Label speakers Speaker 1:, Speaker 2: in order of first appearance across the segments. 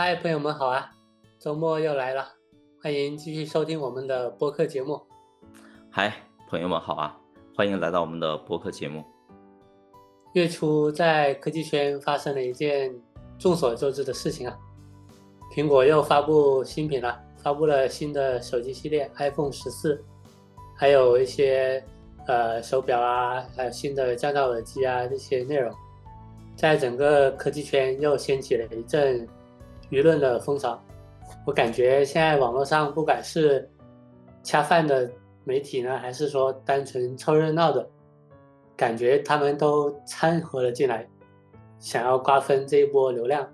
Speaker 1: 嗨，朋友们好啊！周末又来了，欢迎继续收听我们的播客节目。
Speaker 2: 嗨，朋友们好啊！欢迎来到我们的播客节目。
Speaker 1: 月初在科技圈发生了一件众所周知的事情啊，苹果又发布新品了，发布了新的手机系列 iPhone 十四，还有一些呃手表啊，还有新的降噪耳机啊这些内容，在整个科技圈又掀起了一阵。舆论的风潮，我感觉现在网络上不管是恰饭的媒体呢，还是说单纯凑热闹的，感觉他们都掺和了进来，想要瓜分这一波流量。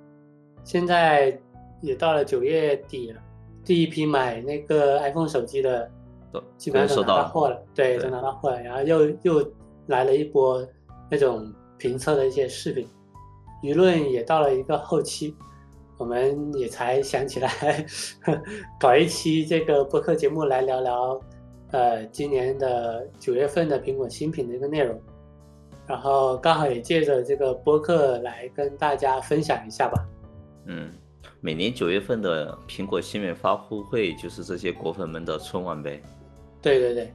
Speaker 1: 现在也到了九月底了，第一批买那个 iPhone 手机的
Speaker 2: 都
Speaker 1: 基本上都拿到货
Speaker 2: 了，
Speaker 1: 对，都拿到货了。然后又又来了一波那种评测的一些视频，舆论也到了一个后期。我们也才想起来搞一期这个播客节目来聊聊，呃，今年的九月份的苹果新品的一个内容，然后刚好也借着这个播客来跟大家分享一下吧。
Speaker 2: 嗯，每年九月份的苹果新品发布会就是这些果粉们的春晚呗。
Speaker 1: 对对对，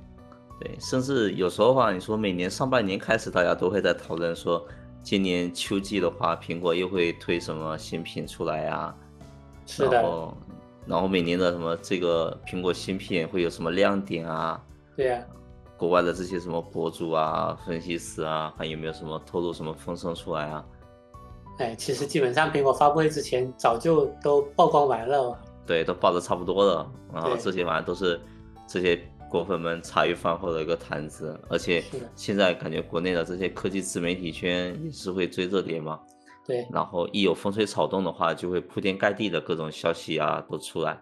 Speaker 2: 对，甚至有时候话，你说每年上半年开始，大家都会在讨论说。今年秋季的话，苹果又会推什么新品出来呀？
Speaker 1: 是的。
Speaker 2: 然后，然后每年的什么这个苹果新品会有什么亮点啊？
Speaker 1: 对呀。
Speaker 2: 国外的这些什么博主啊、分析师啊，还有没有什么透露什么风声出来啊？
Speaker 1: 哎，其实基本上苹果发布会之前早就都曝光完了。
Speaker 2: 对，都报的差不多了。然后这些反正都是这些。果粉们茶余饭后的一个谈资，而且现在感觉国内的这些科技自媒体圈也是会追热点嘛。
Speaker 1: 对，
Speaker 2: 然后一有风吹草动的话，就会铺天盖地的各种消息啊都出来。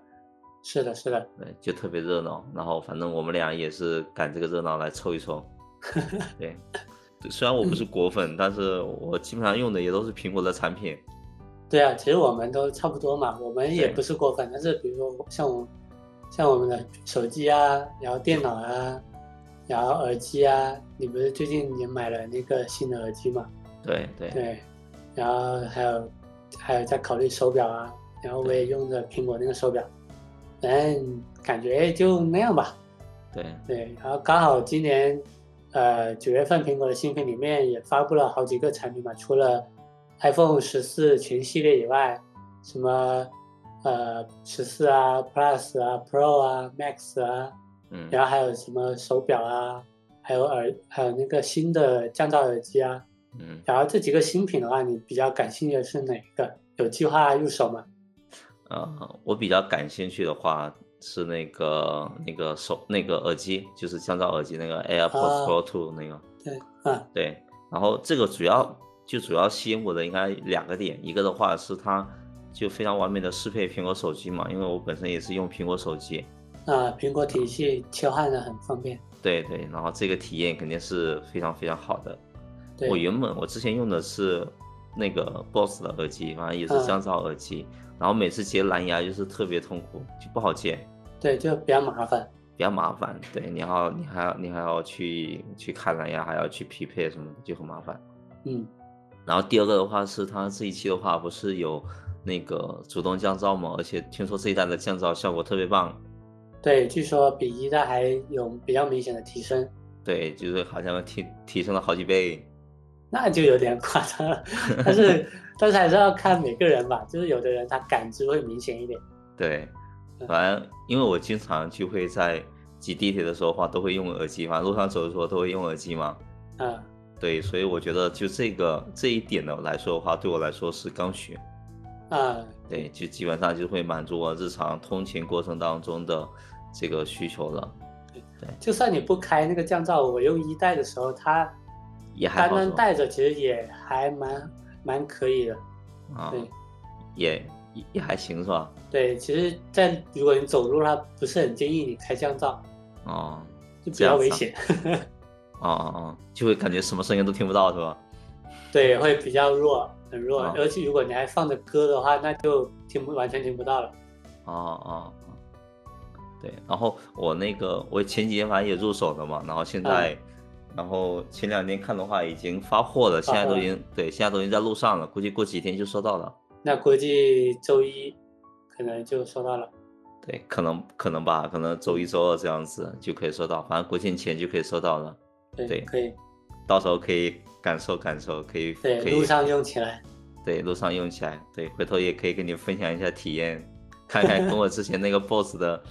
Speaker 1: 是的，是的，
Speaker 2: 对，就特别热闹。然后反正我们俩也是赶这个热闹来凑一凑。对，虽然我不是果粉，但是我基本上用的也都是苹果的产品。
Speaker 1: 对啊，其实我们都差不多嘛，我们也不是果粉，但是比如说像我。像我们的手机啊，然后电脑啊，然后耳机啊，你不是最近也买了那个新的耳机吗？
Speaker 2: 对对
Speaker 1: 对，然后还有还有在考虑手表啊，然后我也用着苹果那个手表，反正感觉就那样吧。
Speaker 2: 对
Speaker 1: 对，然后刚好今年呃九月份苹果的新品里面也发布了好几个产品嘛，除了 iPhone 十四全系列以外，什么。呃，十四啊，Plus 啊，Pro 啊，Max 啊，
Speaker 2: 嗯，
Speaker 1: 然后还有什么手表啊，还有耳，还有那个新的降噪耳机啊，
Speaker 2: 嗯，
Speaker 1: 然后这几个新品的话，你比较感兴趣的是哪一个？有计划入手吗？
Speaker 2: 呃，我比较感兴趣的话是那个那个手那个耳机，就是降噪耳机那个 AirPods Pro Two 那个。
Speaker 1: 对，啊，
Speaker 2: 对，然后这个主要就主要吸引我的应该两个点，一个的话是它。就非常完美的适配苹果手机嘛，因为我本身也是用苹果手机，
Speaker 1: 啊，苹果体系切换的很方便。
Speaker 2: 对对，然后这个体验肯定是非常非常好的。
Speaker 1: 我
Speaker 2: 原本我之前用的是那个 BOSS 的耳机，反正也是降噪耳机，然后每次接蓝牙就是特别痛苦，就不好接。
Speaker 1: 对，就比较麻烦。
Speaker 2: 比较麻烦，对，你要你还要你还要去去看蓝牙，还要去匹配什么的，就很麻烦。
Speaker 1: 嗯。
Speaker 2: 然后第二个的话是它这一期的话不是有。那个主动降噪嘛，而且听说这一代的降噪效果特别棒。
Speaker 1: 对，据说比一代还有比较明显的提升。
Speaker 2: 对，就是好像提提升了好几倍。
Speaker 1: 那就有点夸张了，但是但是还是要看每个人吧，就是有的人他感知会明显一点。
Speaker 2: 对，反正因为我经常就会在挤地铁的时候话都会用耳机，反正路上走的时候都会用耳机嘛。
Speaker 1: 嗯。
Speaker 2: 对，所以我觉得就这个这一点的来说的话，对我来说是刚需。
Speaker 1: 啊，
Speaker 2: 对，就基本上就会满足我日常通勤过程当中的这个需求了。对，
Speaker 1: 就算你不开那个降噪，我用一代的时候，它
Speaker 2: 也还
Speaker 1: 单单带着，其实也还蛮蛮可以的。
Speaker 2: 啊，
Speaker 1: 对，
Speaker 2: 也也还行是吧？
Speaker 1: 对，其实，在如果你走路，它不是很建议你开降噪。
Speaker 2: 哦，
Speaker 1: 就比较危险。
Speaker 2: 哦哦哦，就会感觉什么声音都听不到是吧？
Speaker 1: 对，会比较弱。很弱，而且如果你还放着歌的话，那就听不完全听不到了。
Speaker 2: 哦哦对。然后我那个我前几天反正也入手了嘛，然后现在，然后前两天看的话已经发货了，现在都已经对，现在都已经在路上了，估计过几天就收到了。
Speaker 1: 那估计周一可能就收到了。
Speaker 2: 对，可能可能吧，可能周一周二这样子就可以收到，反正国庆前就可以收到了。
Speaker 1: 对，可以。
Speaker 2: 到时候可以感受感受，可以
Speaker 1: 对路上用起来。
Speaker 2: 对，路上用起来。对，回头也可以跟你分享一下体验，看看跟我之前那个 BOSS 的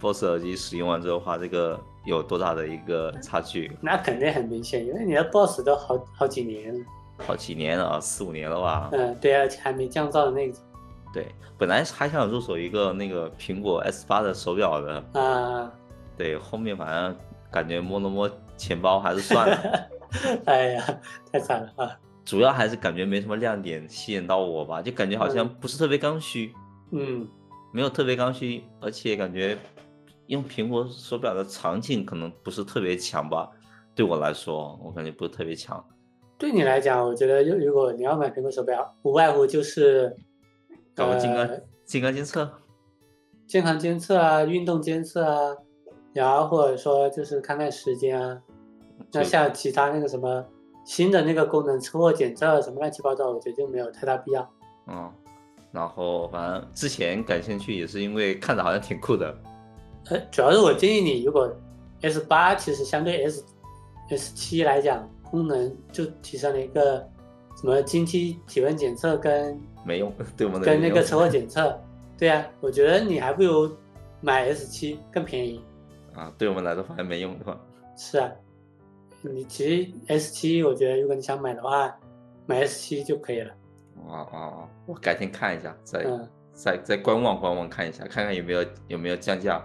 Speaker 2: BOSS 耳机使用完之后话，这个有多大的一个差距。
Speaker 1: 那肯定很明显，因为你的 BOSS 都好好几年了。
Speaker 2: 好几年了啊，四五年了吧？
Speaker 1: 嗯，对，而且还没降噪的那种。
Speaker 2: 对，本来还想入手一个那个苹果 S 八的手表的
Speaker 1: 啊，
Speaker 2: 对，后面反正感觉摸了摸钱包，还是算了。
Speaker 1: 哎呀，太惨了啊！
Speaker 2: 主要还是感觉没什么亮点吸引到我吧，就感觉好像不是特别刚需。
Speaker 1: 嗯，
Speaker 2: 没有特别刚需，而且感觉用苹果手表的场景可能不是特别强吧。对我来说，我感觉不是特别强。
Speaker 1: 对你来讲，我觉得如如果你要买苹果手表，无外乎就是。
Speaker 2: 搞个健康健康监测，
Speaker 1: 健康监测啊，运动监测啊，然后或者说就是看看时间啊。那像其他那个什么新的那个功能，车祸检测什么乱七八糟，我觉得就没有太大必要。
Speaker 2: 嗯，然后反正之前感兴趣也是因为看着好像挺酷的。
Speaker 1: 呃，主要是我建议你，如果 S 八其实相对 S S 七来讲，功能就提升了一个什么经期体温检测跟。
Speaker 2: 没用，对我们
Speaker 1: 跟那个车祸 检测，对呀，我觉得你还不如买 S 七更便宜
Speaker 2: 啊。对我们来说反正没用是吧？
Speaker 1: 是啊，你其实 S 七，我觉得如果你想买的话，买 S 七就可以了。
Speaker 2: 哦哦哦！我改天看一下，再再再观望观望看一下，看看有没有有没有降价，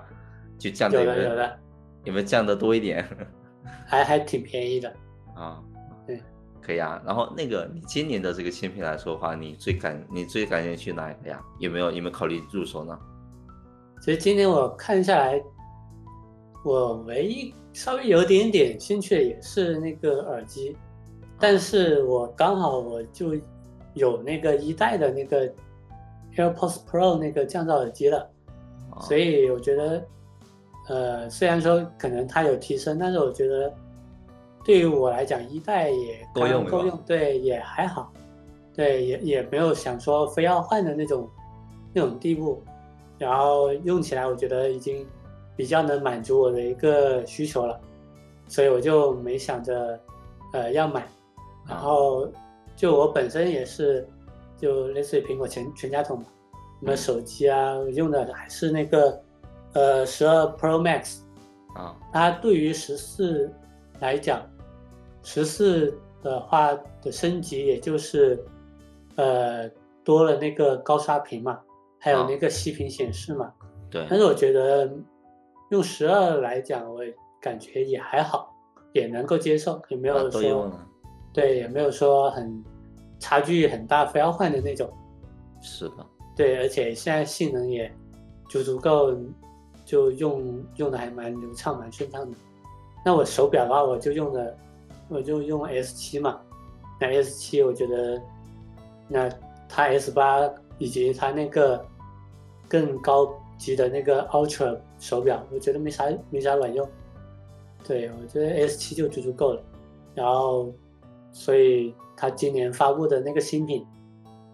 Speaker 2: 就降的有
Speaker 1: 的有的，
Speaker 2: 有没有降的多一点？
Speaker 1: 还还挺便宜的
Speaker 2: 啊。对可以啊，然后那个你今年的这个新品来说的话，你最感你最感兴趣哪一个呀？有没有有没有考虑入手呢？
Speaker 1: 其实今年我看下来，我唯一稍微有点点兴趣的也是那个耳机，但是我刚好我就有那个一代的那个 AirPods Pro 那个降噪耳机了，所以我觉得，呃，虽然说可能它有提升，但是我觉得。对于我来讲，一代也
Speaker 2: 够用，
Speaker 1: 够用，对，也还好，对，也也没有想说非要换的那种那种地步，然后用起来我觉得已经比较能满足我的一个需求了，所以我就没想着呃要买，然后就我本身也是就类似于苹果全全家桶嘛，什么手机啊用的还是那个呃十二 Pro Max
Speaker 2: 啊，
Speaker 1: 它对于十四来讲。十四的话的升级，也就是，呃，多了那个高刷屏嘛，还有那个息屏显示嘛。
Speaker 2: 对。
Speaker 1: 但是我觉得用十二来讲，我感觉也还好，也能够接受，也没有说，对，也没有说很差距很大，非要换的那种。
Speaker 2: 是的。
Speaker 1: 对，而且现在性能也足足够，就用用的还蛮流畅，蛮顺畅的。那我手表的话，我就用的。我就用 S 七嘛，那 S 七我觉得，那它 S 八以及它那个更高级的那个 Ultra 手表，我觉得没啥没啥卵用。对我觉得 S 七就足足够了。然后，所以它今年发布的那个新品，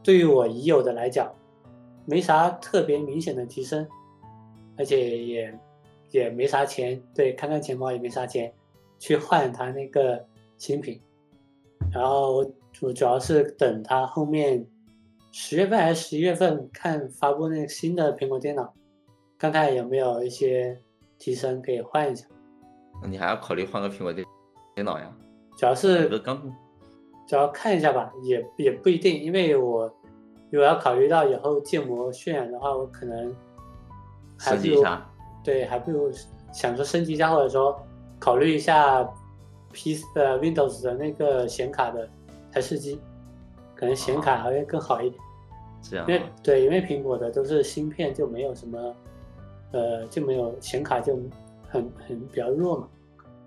Speaker 1: 对于我已有的来讲，没啥特别明显的提升，而且也也没啥钱，对，看看钱包也没啥钱去换它那个。新品，然后主主要是等它后面十月份还是十一月份看发布那个新的苹果电脑，看看有没有一些提升可以换一下。
Speaker 2: 你还要考虑换个苹果电电脑呀？
Speaker 1: 主要是
Speaker 2: 刚，
Speaker 1: 主要看一下吧，也也不一定，因为我如果要考虑到以后建模渲染的话，我可能
Speaker 2: 升级一下。
Speaker 1: 对，还不如想说升级一下，或者说考虑一下。P 呃 Windows 的那个显卡的台式机，可能显卡还会更好一点。
Speaker 2: 这样。
Speaker 1: 因为对，因为苹果的都是芯片，就没有什么，呃，就没有显卡就很很比较弱嘛。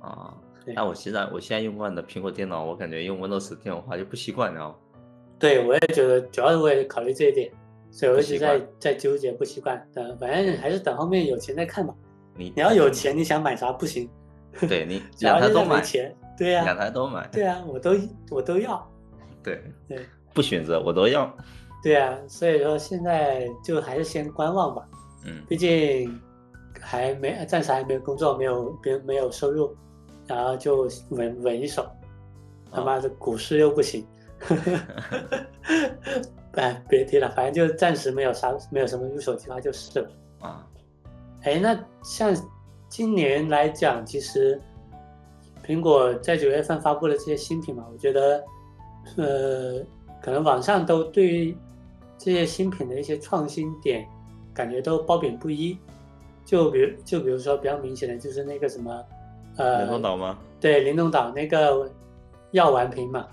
Speaker 2: 啊。那我现在我现在用惯的苹果电脑，我感觉用 Windows 电脑话就不习惯，然后。
Speaker 1: 对，我也觉得，主要是我也考虑这一点，所以我一直在在纠结不习惯。等反正还是等后面有钱再看吧。
Speaker 2: 你
Speaker 1: 你要有钱，你想买啥不行。
Speaker 2: 对你两台都买，
Speaker 1: 对呀，
Speaker 2: 两台都买，
Speaker 1: 对啊，我都我都要，
Speaker 2: 对
Speaker 1: 对，
Speaker 2: 不选择我都要，
Speaker 1: 对啊，所以说现在就还是先观望吧。
Speaker 2: 嗯，
Speaker 1: 毕竟还没暂时还没有工作，没有没没有收入，然后就稳稳一手。他妈的股市又不行，哎，别提了，反正就暂时没有啥，没有什么入手计划就是了。
Speaker 2: 啊，
Speaker 1: 哎，那像今年来讲，其实苹果在九月份发布的这些新品嘛，我觉得，呃，可能网上都对于这些新品的一些创新点，感觉都褒贬不一。就比如，就比如说比较明显的就是那个什么，呃，
Speaker 2: 灵动岛吗？
Speaker 1: 对，灵动岛那个药丸屏嘛。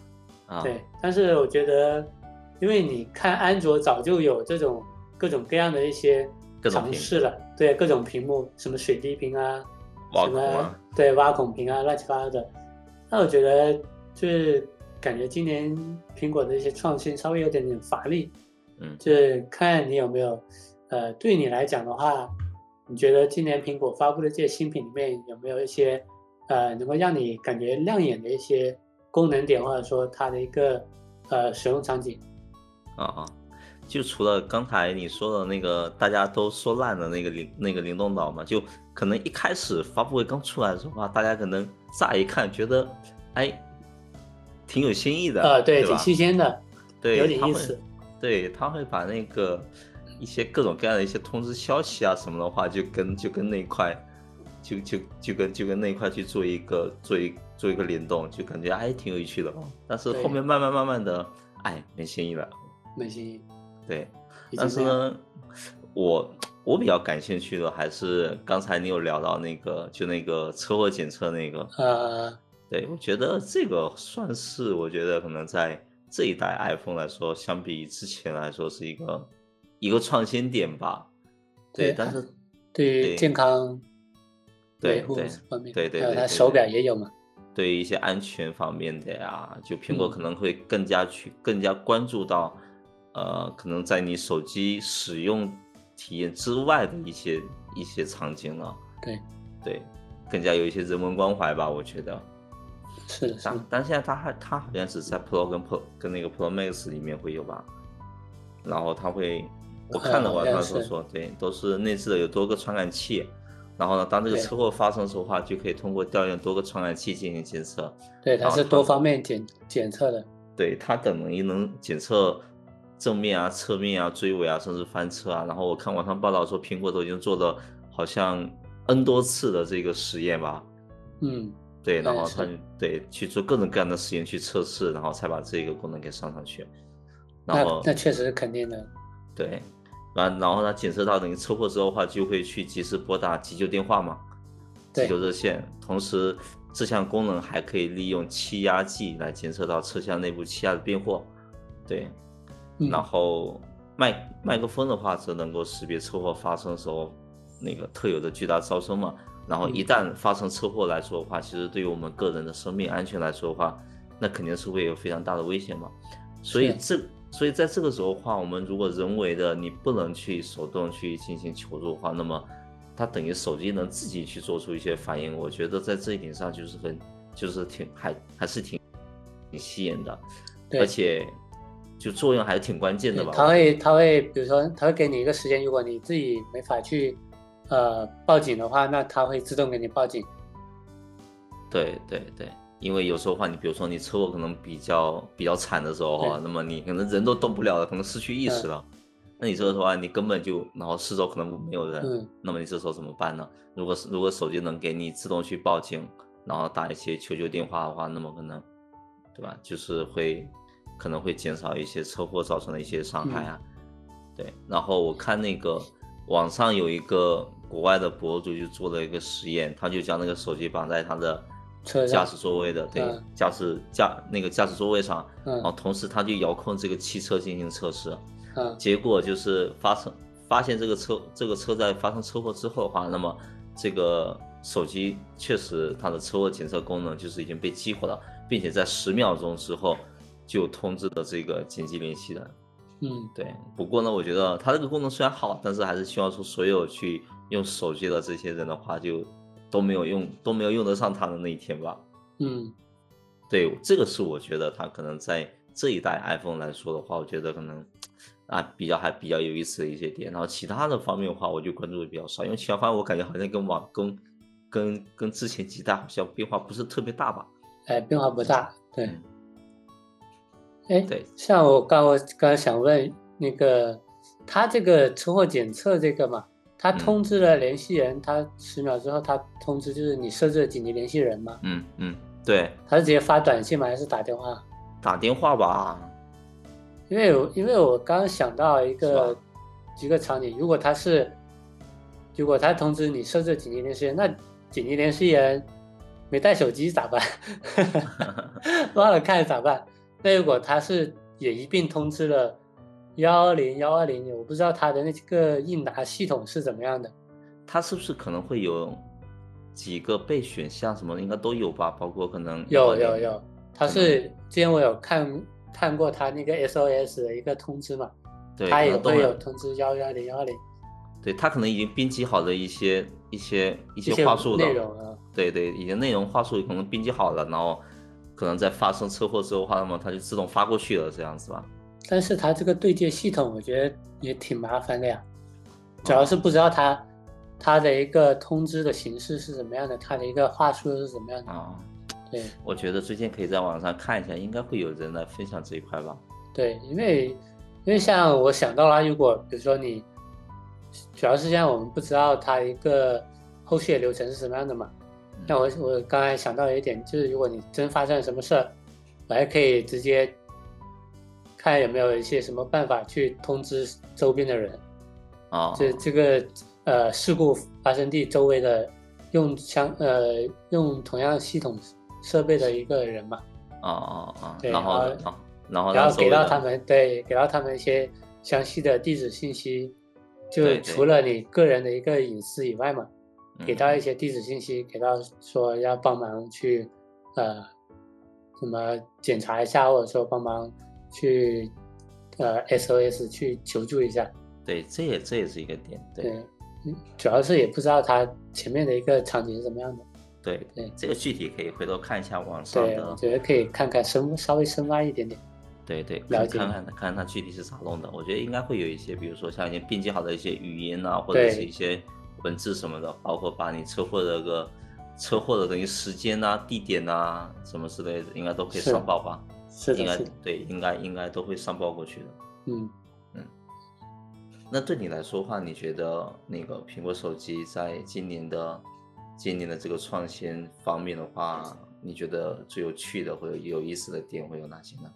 Speaker 2: 啊，
Speaker 1: 对，但是我觉得，因为你看安卓早就有这种各种各样的一些尝试了，对，各种屏幕，什么水滴屏啊，什么
Speaker 2: 挖孔啊，
Speaker 1: 对挖孔屏啊，乱七八糟的。那我觉得就是感觉今年苹果的一些创新稍微有点点乏力，
Speaker 2: 嗯
Speaker 1: 就是看你有没有，呃，对你来讲的话，你觉得今年苹果发布的这些新品里面有没有一些，呃，能够让你感觉亮眼的一些功能点，或者说它的一个呃使用场景？
Speaker 2: 啊啊，就除了刚才你说的那个大家都说烂的那个灵那个灵动岛嘛，就可能一开始发布会刚出来的时候啊，大家可能乍一看觉得，哎，挺有新意的，
Speaker 1: 呃，对，挺？新鲜的，
Speaker 2: 对，
Speaker 1: 有点意思。
Speaker 2: 对，他会把那个一些各种各样的一些通知消息啊什么的话，就跟就跟那一块，就就就跟就跟那一块去做一个做一做一个联动，就感觉哎挺有趣的哦。但是后面慢慢慢慢的，哎没新意了。
Speaker 1: 没新意。
Speaker 2: 对，但是，呢，我我比较感兴趣的还是刚才你有聊到那个，就那个车祸检测那个，
Speaker 1: 呃，
Speaker 2: 对我觉得这个算是我觉得可能在这一代 iPhone 来说，相比之前来说是一个一个创新点吧。对，
Speaker 1: 对
Speaker 2: 但是
Speaker 1: 对于
Speaker 2: 对
Speaker 1: 健康维护
Speaker 2: 对对
Speaker 1: 方面，
Speaker 2: 对对
Speaker 1: 手表也有嘛。
Speaker 2: 对于一些安全方面的呀，就苹果
Speaker 1: 嗯
Speaker 2: 可能会更加去更加关注到，呃，可能在你手机使用体验之外的一些一些场景了。
Speaker 1: 对，
Speaker 2: 对，更加有一些人文关怀吧，我觉得。
Speaker 1: 是的，是
Speaker 2: 但，但现在它还它好像只在 Pro 跟 Pro 跟那个 Pro Max 里面会有吧，然后它会，我看了
Speaker 1: 呃
Speaker 2: 网上
Speaker 1: 好像是
Speaker 2: 说说，对，都是内置的有多个传感器，然后呢，当这个车祸发生的时候的话，就可以通过调用多个传感器进行监测，
Speaker 1: 对，它是多方面检检测的。
Speaker 2: 对，它等于能检测正面啊、侧面啊、追尾啊，甚至翻车啊。然后我看网上报道说，苹果都已经做了好像 N 多次的这个实验吧，
Speaker 1: 嗯，
Speaker 2: 对，然后它
Speaker 1: 是
Speaker 2: 对去做各种各样的实验去测试，然后才把这个功能给上上去。然
Speaker 1: 那
Speaker 2: 后
Speaker 1: 那确实是肯定的。
Speaker 2: 对，然然后它检测到等于车祸之后的话，就会去及时拨打急救电话嘛，急救热线。同时，这项功能还可以利用气压计来检测到车厢内部气压的变化。对，
Speaker 1: 嗯
Speaker 2: 然后麦麦克风的话，则能够识别车祸发生时候那个特有的巨大噪声嘛。然后一
Speaker 1: 嗯
Speaker 2: 旦发生车祸来说的话，其实对于我们个人的生命安全来说的话，那肯定是会有非常大的危险嘛。所以这所以在这个时候的话，我们如果人为的你不能去手动去进行求助的话，那么它等于手机能自己去做出一些反应。我觉得在这一点上就是很就是挺还还是挺挺吸引的，
Speaker 1: 对
Speaker 2: 而且就作用还是挺关键的吧。
Speaker 1: 它会它会比如说它会给你一个时间，如果你自己没法去呃报警的话，那它会自动给你报警。
Speaker 2: 对对对，因为有时候话，你比如说你车祸可能比较比较惨的时候哈，那么你可能人都动不了了，可能失去意识
Speaker 1: 嗯
Speaker 2: 了。那你这个时候啊，你根本就，然后四周可能没有人，
Speaker 1: 嗯
Speaker 2: 那么你这时候怎么办呢？如果是如果手机能给你自动去报警，然后打一些求救电话的话，那么可能，对吧？就是会可能会减少一些车祸造成的一些伤害啊。对，然后我看那个网上有一个国外的博主就做了一个实验，他就将那个手机绑在他的驾驶座位的，对，
Speaker 1: 嗯。
Speaker 2: 驾驶驾那个驾驶座位上，嗯。然后
Speaker 1: 嗯
Speaker 2: 同时他就遥控这个汽车进行测试，
Speaker 1: 嗯。
Speaker 2: 结果就是发生发现这个车这个车在发生车祸之后的话，那么这个手机确实它的车祸检测功能就是已经被激活了，并且在十秒钟之后就通知了这个紧急联系人。
Speaker 1: 嗯。
Speaker 2: 对，不过呢，我觉得它这个功能虽然好，但是还是希望说所有去用手机的这些人的话，就都没有用都没有用得上它的那一天吧。
Speaker 1: 嗯
Speaker 2: 对，这个是我觉得它可能在这一代 iPhone 来说的话，我觉得可能啊比较还比较有意思的一些点。然后其他的方面的话，我就关注的比较少，因为其他方面我感觉好像跟网跟跟跟之前几代好像变化不是特别大吧？
Speaker 1: 哎，变化不大，对。
Speaker 2: 嗯
Speaker 1: 哎，
Speaker 2: 对，
Speaker 1: 像我刚我刚刚想问那个，它这个车祸检测这个嘛，他
Speaker 2: 嗯
Speaker 1: 通知了联系人，他十秒之后他通知就是你设置了紧急联系人嘛，
Speaker 2: 嗯嗯，对，
Speaker 1: 他是直接发短信吗？还是打电话？
Speaker 2: 打电话吧，
Speaker 1: 因为我因为我刚刚想到一个
Speaker 2: 吧
Speaker 1: 一个场景，如果他是如果他通知你设置紧急联系人，那紧急联系人没带手机咋办？忘了看咋办？那如果他是也一并通知了幺二零幺二零，我不知道他的那个应答系统是怎么样的。
Speaker 2: 它是不是可能会有几个备选项什么的，应该都有吧？包括可能
Speaker 1: 有有有，他是之前我有看看过他那个 SOS 的一个通知嘛，
Speaker 2: 对，
Speaker 1: 他也
Speaker 2: 都
Speaker 1: 有通知幺幺零幺零
Speaker 2: 对他可能已经编辑好的一些一些一
Speaker 1: 些
Speaker 2: 话术的
Speaker 1: 内容了。
Speaker 2: 对对，已经内容话术可能编辑好了，然后可能在发生车祸之后的话，那么它就自动发过去了，这样子吧？
Speaker 1: 但是它这个对接系统，我觉得也挺麻烦的呀，主要是不知道它它的一个通知的形式是怎么样的，它的一个话术是怎么样的。
Speaker 2: 啊，
Speaker 1: 对
Speaker 2: 我觉得最近可以在网上看一下，应该会有人来分享这一块吧？
Speaker 1: 对，因为因为像我想到了，如果比如说你，主要是像我们不知道它一个后续的流程是什么样的嘛。
Speaker 2: 嗯
Speaker 1: 那我我刚才想到一点，就是如果你真发生了什么事儿，我还可以直接看有没有一些什么办法去通知周边的人。
Speaker 2: 啊，
Speaker 1: 这这个呃事故发生地周围的用相呃用同样系统设备的一个人嘛，
Speaker 2: 啊啊啊，
Speaker 1: 对
Speaker 2: 然后
Speaker 1: 然后
Speaker 2: 啊，然后
Speaker 1: 给到他们对给到他们一些详细的地址信息，就除了你个人的一个隐私以外嘛，给
Speaker 2: 嗯
Speaker 1: 到一些地址信息，给到说要帮忙去呃什么检查一下，或者说帮忙去呃 SOS 去求助一下。
Speaker 2: 对，这也这也是一个点，对
Speaker 1: 主要是也不知道他前面的一个场景是怎么样的。
Speaker 2: 对
Speaker 1: 对
Speaker 2: 这个具体可以回头看一下网上
Speaker 1: 对，我，觉得可以看看深稍微深挖一点点。
Speaker 2: 对对，
Speaker 1: 了解
Speaker 2: 看看看看看它具体是咋弄的。我觉得应该会有一些，比如说像一些编辑好的一些语音啊，或者是一些文字什么的，包括把你车祸的个车祸的等于时间啊、地点啊什么之类的，应该都可以上报吧？
Speaker 1: 是的，
Speaker 2: 应该，对，应该应该都会上报过去的。
Speaker 1: 嗯。
Speaker 2: 那对你来说的话，你觉得那个苹果手机在今年的今年的这个创新方面的话，你觉得最有趣的或者有意思的点会有哪些呢？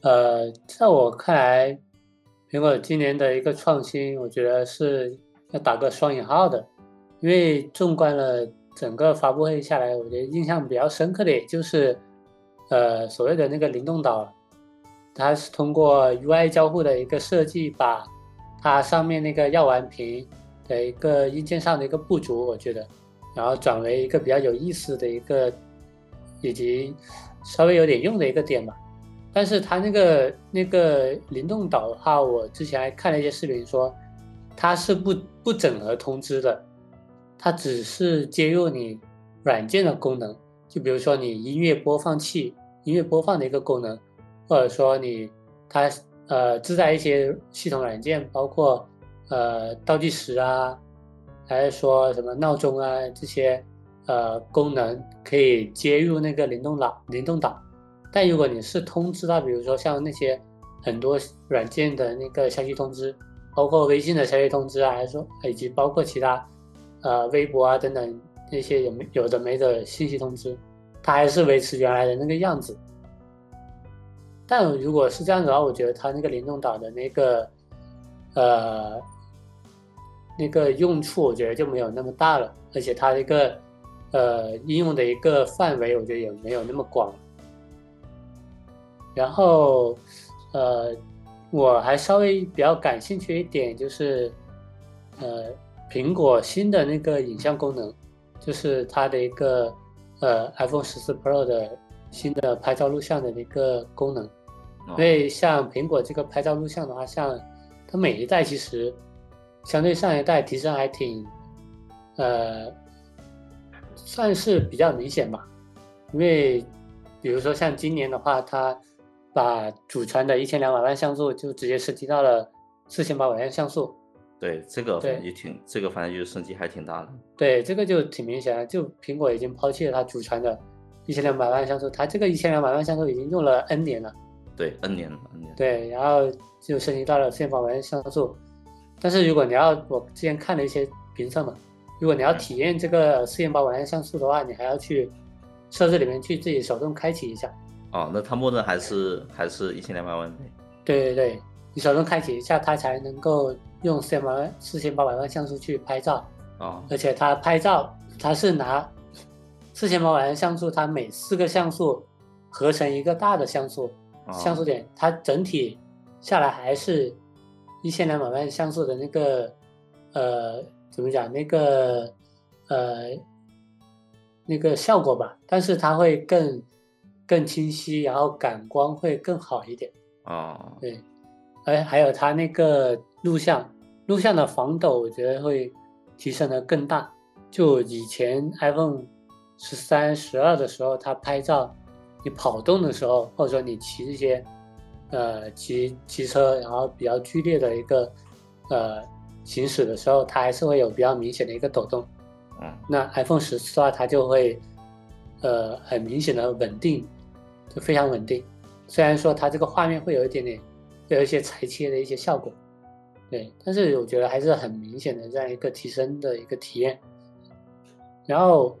Speaker 1: 呃，在我看来，苹果今年的一个创新，我觉得是要打个双引号的，因为纵观了整个发布会下来，我觉得印象比较深刻的也就是，呃，所谓的那个灵动岛，它是通过 UI 交互的一个设计，把它上面那个药丸屏的一个硬件上的一个不足，我觉得，然后转为一个比较有意思的一个，以及稍微有点用的一个点吧。但是它那个那个灵动岛的话，我之前还看了一些视频说，它是不不整合通知的，它只是接入你软件的功能，就比如说你音乐播放器音乐播放的一个功能，或者说你它呃自带一些系统软件，包括呃倒计时啊，还是说什么闹钟啊这些呃功能可以接入那个灵动岛灵动岛。但如果你是通知到，比如说像那些很多软件的那个消息通知，包括微信的消息通知啊，还是说以及包括其他呃微博啊等等那些有没有的没的信息通知，它还是维持原来的那个样子。但如果是这样子的话，我觉得它那个灵动岛的那个呃那个用处，我觉得就没有那么大了，而且它一个呃应用的一个范围，我觉得也没有那么广。然后，呃，我还稍微比较感兴趣一点就是，呃，苹果新的那个影像功能，就是它的一个呃 iPhone 十四 Pro 的新的拍照录像的一个功能。
Speaker 2: 哦
Speaker 1: 因为像苹果这个拍照录像的话，像它每一代其实相对上一代提升还挺，呃，算是比较明显吧。因为比如说像今年的话，它把祖传的一千两百万像素就直接升级到了四千八百万像素。
Speaker 2: 对，这个
Speaker 1: 对
Speaker 2: 也挺，这个反正就是升级还挺大的。
Speaker 1: 对，这个就挺明显的，就苹果已经抛弃了它祖传的一千两百万像素，它这个一千两百万像素已经用了 N 年了。
Speaker 2: 对，N 年了，N 年。
Speaker 1: 对，然后就升级到了四千八百万像素。但是如果你要，我之前看了一些评测嘛，如果你要体验这个四千八百万像素的话，你还要去设置里面去自己手动开启一下。
Speaker 2: 哦，那它默认还是还是一千两百万倍。
Speaker 1: 对对对，你手动开启一下，它才能够用四千八万四千八百万像素去拍照。
Speaker 2: 啊，
Speaker 1: 而且它拍照，它是拿四千八百万像素，它每四个像素合成一个大的像素，
Speaker 2: 哦
Speaker 1: 像素点，它整体下来还是一千两百万像素的那个，呃，怎么讲？那个呃，那个效果吧，但是它会更更清晰，然后感光会更好一点。
Speaker 2: 哦，
Speaker 1: 对，而还有它那个录像，录像的防抖，我觉得会提升的更大。就以前 iPhone 十三、十二的时候，它拍照，你跑动的时候，或者说你骑一些，呃，骑骑车，然后比较剧烈的一个，呃，行驶的时候，它还是会有比较明显的一个抖动。
Speaker 2: 嗯，
Speaker 1: 那 iPhone 十四的话，它就会，呃，很明显的稳定，就非常稳定。虽然说它这个画面会有一点点，有一些裁切的一些效果，对，但是我觉得还是很明显的这样一个提升的一个体验。然后，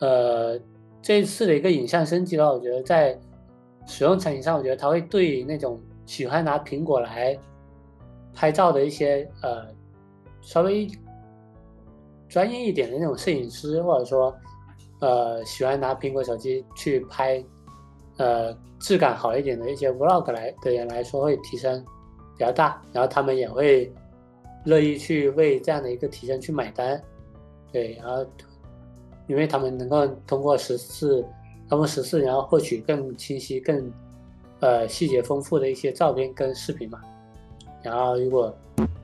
Speaker 1: 呃，这一次的一个影像升级的话，我觉得在使用场景上，我觉得它会对那种喜欢拿苹果来拍照的一些呃稍微专业一点的那种摄影师，或者说呃喜欢拿苹果手机去拍呃质感好一点的一些 vlog 来的人来说，会提升比较大，然后他们也会乐意去为这样的一个提升去买单，对，然后因为他们能够通过十四，他们十四，然后获取更清晰、更呃细节丰富的一些照片跟视频嘛，然后如果，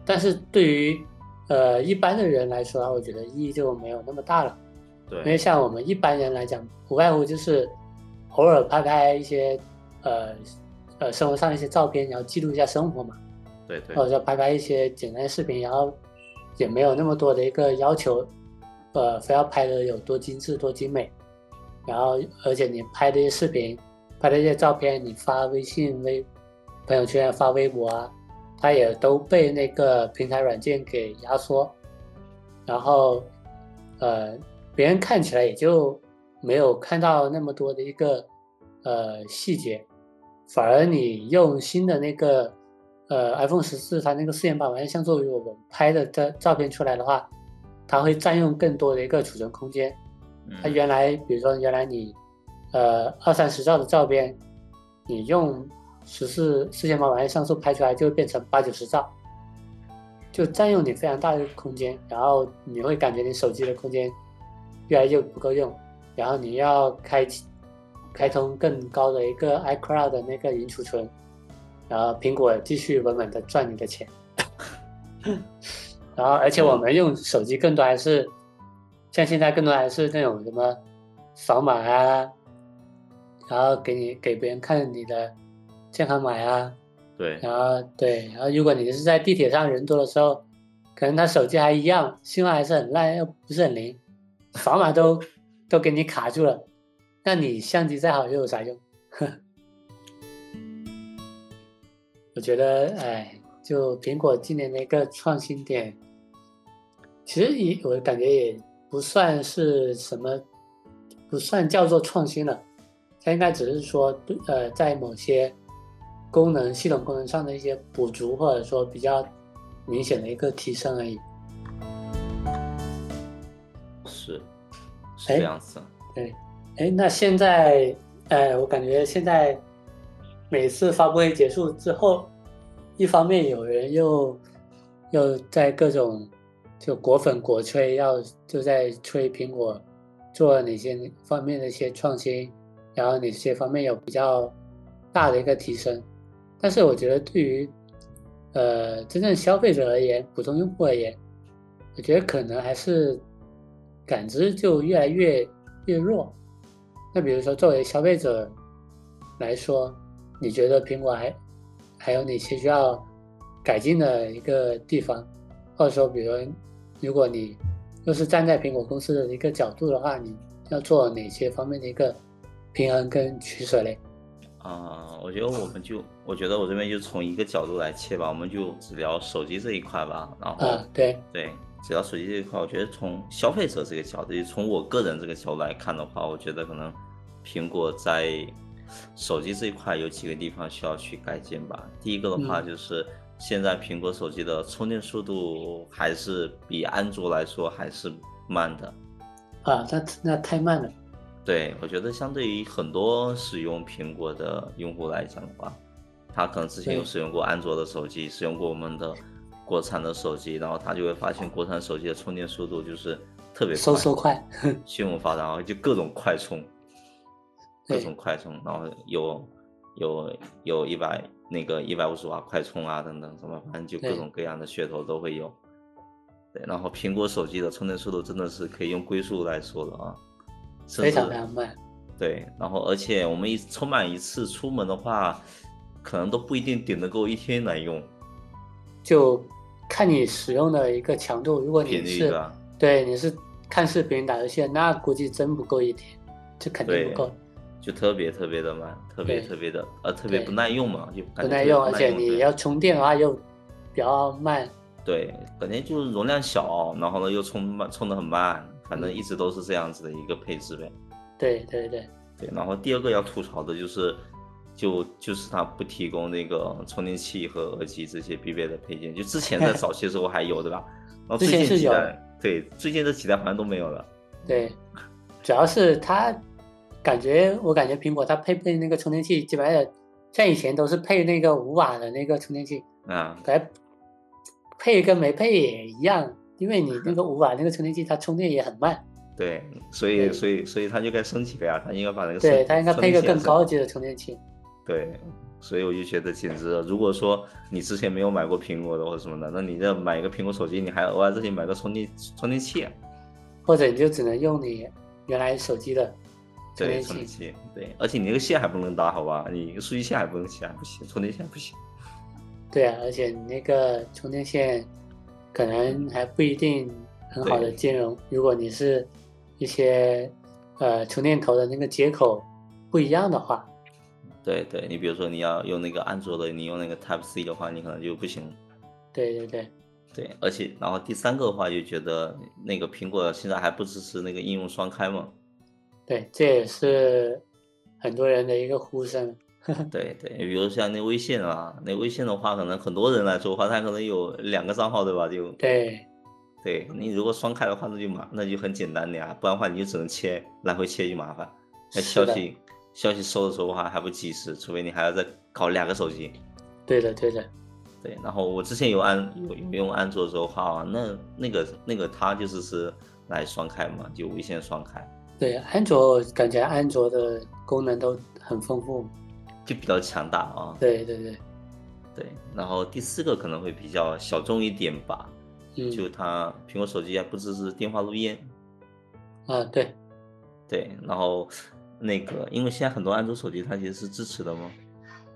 Speaker 1: 但是对于呃一般的人来说，我觉得意义就没有那么大了。对因为，像我们一般人来讲，不外乎就是偶尔拍拍一些呃呃生活上的一些照片，然后记录一下生活嘛，
Speaker 2: 对对。
Speaker 1: 或者说拍拍一些简单的视频，然后也没有那么多的一个要求，呃，非要拍的有多精致多精美，然后而且你拍的一些视频、拍的一些照片，你发微信、微朋友圈、发微博啊，它也都被那个平台软件给压缩，然后呃，别人看起来也就没有看到那么多的一个呃细节，反而你用新的那个呃 iPhone 十四它那个四千八百万像素，如果我们拍的照照片出来的话，它会占用更多的一个储存空间。它
Speaker 2: 嗯
Speaker 1: 原来比如说原来你呃二三十兆的照片，你用十四四千八百万像素拍出来就会变成八九十兆，就占用你非常大的空间，然后你会感觉你手机的空间越来越不够用，然后你要开启开通更高的一个 iCloud 的那个云储存，然后苹果继续稳稳的赚你的钱，然后而且我们用手机更多还是像现在更多还是那种什么扫码啊，然后给你给别人看你的健康码啊，
Speaker 2: 对。
Speaker 1: 然后对，然后如果你是在地铁上人多的时候，可能他手机还一样，信号还是很烂，又不是很灵，扫码都都给你卡住了，那你相机再好又有啥用？我觉得，哎，就苹果今年的一个创新点，其实也我感觉也不算是什么，不算叫做创新了，它应该只是说，呃，在某些功能、系统功能上的一些补足，或者说比较明显的一个提升而已。
Speaker 2: 是是
Speaker 1: 哎
Speaker 2: 这样子。
Speaker 1: 对，哎，那现在，哎，我感觉现在每次发布会结束之后，一方面有人又又在各种就果粉果吹，要就在吹苹果做哪些方面的一些创新，然后哪些方面有比较大的一个提升。但是我觉得对于呃真正消费者而言，普通用户而言，我觉得可能还是感知就越来越越弱。那比如说作为消费者来说，你觉得苹果还还有哪些需要改进的一个地方？或者说，比如如果你又是站在苹果公司的一个角度的话，你要做哪些方面的一个平衡跟取舍嘞？
Speaker 2: 啊，我觉得我们就，我觉得我这边就从一个角度来切吧，我们就只聊手机这一块吧。然后，啊
Speaker 1: 对
Speaker 2: 对，只要手机这一块，我觉得从消费者这个角度，就从我个人这个角度来看的话，我觉得可能苹果在手机这一块有几个地方需要去改进吧。第一个的话就是现在苹果手机的充电速度还是比安卓来说还是慢的。
Speaker 1: 啊，那那太慢了。
Speaker 2: 对，我觉得相对于很多使用苹果的用户来讲的话，他可能之前有使用过安卓的手机，使用过我们的国产的手机，然后他就会发现国产手机的充电速度就是特别
Speaker 1: 嗖嗖快，
Speaker 2: 迅猛发达，就各种快充，各种快充，然后有有有一百那个一百五十瓦快充啊等等什么，反正就各种各样的噱头都会有。对，然后苹果手机的充电速度真的是可以用龟速来说的啊。
Speaker 1: 非常非常慢，
Speaker 2: 对，然后而且我们一充满一次出门的话，可能都不一定顶得够一天来用，
Speaker 1: 就看你使用的一个强度。如果你是对你是看视频打游戏，那估计真不够一天，这肯定不够，
Speaker 2: 就特别特别的慢，特别特别的呃特别不耐用嘛，就
Speaker 1: 不耐用，而且你要充电的话又比较慢，
Speaker 2: 对，感觉就是容量小，然后呢又充慢，充的很慢。反正一直都是这样子的一个配置呗。
Speaker 1: 对对对
Speaker 2: 对，然后第二个要吐槽的就是，就就是它不提供那个充电器和耳机这些必备的配件。就之前在早期的时候还有，对吧？然后最近几代，对，最近这几代好像都没有了。
Speaker 1: 对，主要是它感觉，我感觉苹果它配备那个充电器，基本上像以前都是配那个五瓦的那个充电器，
Speaker 2: 啊，
Speaker 1: 感觉配跟没配也一样。因为你那个五瓦那个充电器，它充电也很慢。
Speaker 2: 对，所以所以所以它就该升级了呀，它应该把那个
Speaker 1: 对它应该配个更高级的充电器。
Speaker 2: 对，所以我就觉得简直了，如果说你之前没有买过苹果的或者什么的，那你这买一个苹果手机，你还额外自己买个充电充电器，
Speaker 1: 或者你就只能用你原来手机的充电
Speaker 2: 器。对，而且你那个线还不能搭，好吧？你数据线还不能接，不行，充电线不行。
Speaker 1: 对啊，而且你那个充电线。可能还不一定很好的兼容。如果你是一些呃充电头的那个接口不一样的话，
Speaker 2: 对对，你比如说你要用那个安卓的，你用那个 Type C 的话，你可能就不行。
Speaker 1: 对对对
Speaker 2: 对，而且然后第三个的话，就觉得那个苹果现在还不支持那个应用双开嘛？
Speaker 1: 对，这也是很多人的一个呼声。
Speaker 2: 对对，比如像那微信啊，那微信的话，可能很多人来说的话，他可能有两个账号，对吧？就
Speaker 1: 对，
Speaker 2: 对你如果双开的话，那就麻，那就很简单的呀，不然的话你就只能切来回切就麻烦。那消息消息收的时候的话还不及时，除非你还要再搞两个手机。
Speaker 1: 对的，对的，
Speaker 2: 对。然后我之前有安有有用安卓的时候话，那那个那个它就是是来双开嘛，就无线双开。
Speaker 1: 对，安卓感觉安卓的功能都很丰富。
Speaker 2: 就比较强大啊！
Speaker 1: 对对对，
Speaker 2: 对。然后第四个可能会比较小众一点吧，
Speaker 1: 嗯，
Speaker 2: 就它苹果手机还不支持电话录音。
Speaker 1: 啊，对，
Speaker 2: 对。然后那个，因为现在很多安卓手机它其实是支持的嘛，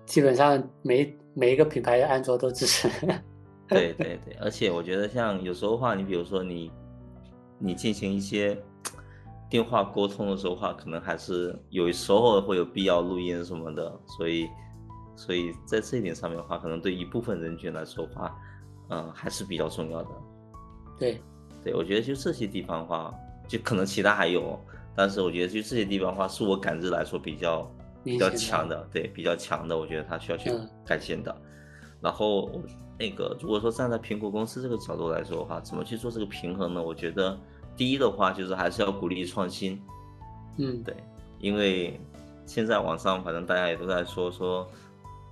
Speaker 1: 基本上每每一个品牌的安卓都支持。
Speaker 2: 对对对，而且我觉得像有时候话，你比如说你你进行一些。电话沟通的时候话，可能还是有时候会有必要录音什么的，所以，所以在这一点上面的话，可能对一部分人群来说话，嗯，还是比较重要的。
Speaker 1: 对，
Speaker 2: 对，我觉得就这些地方的话，就可能其他还有，但是我觉得就这些地方的话，是我感知来说比较比较强的，对，比较强的，我觉得它需要去改进的。然后那个如果说站在苹果公司这个角度来说的话，怎么去做这个平衡呢？我觉得。第一的话就是还是要鼓励创新，
Speaker 1: 嗯，
Speaker 2: 对，因为现在网上反正大家也都在说说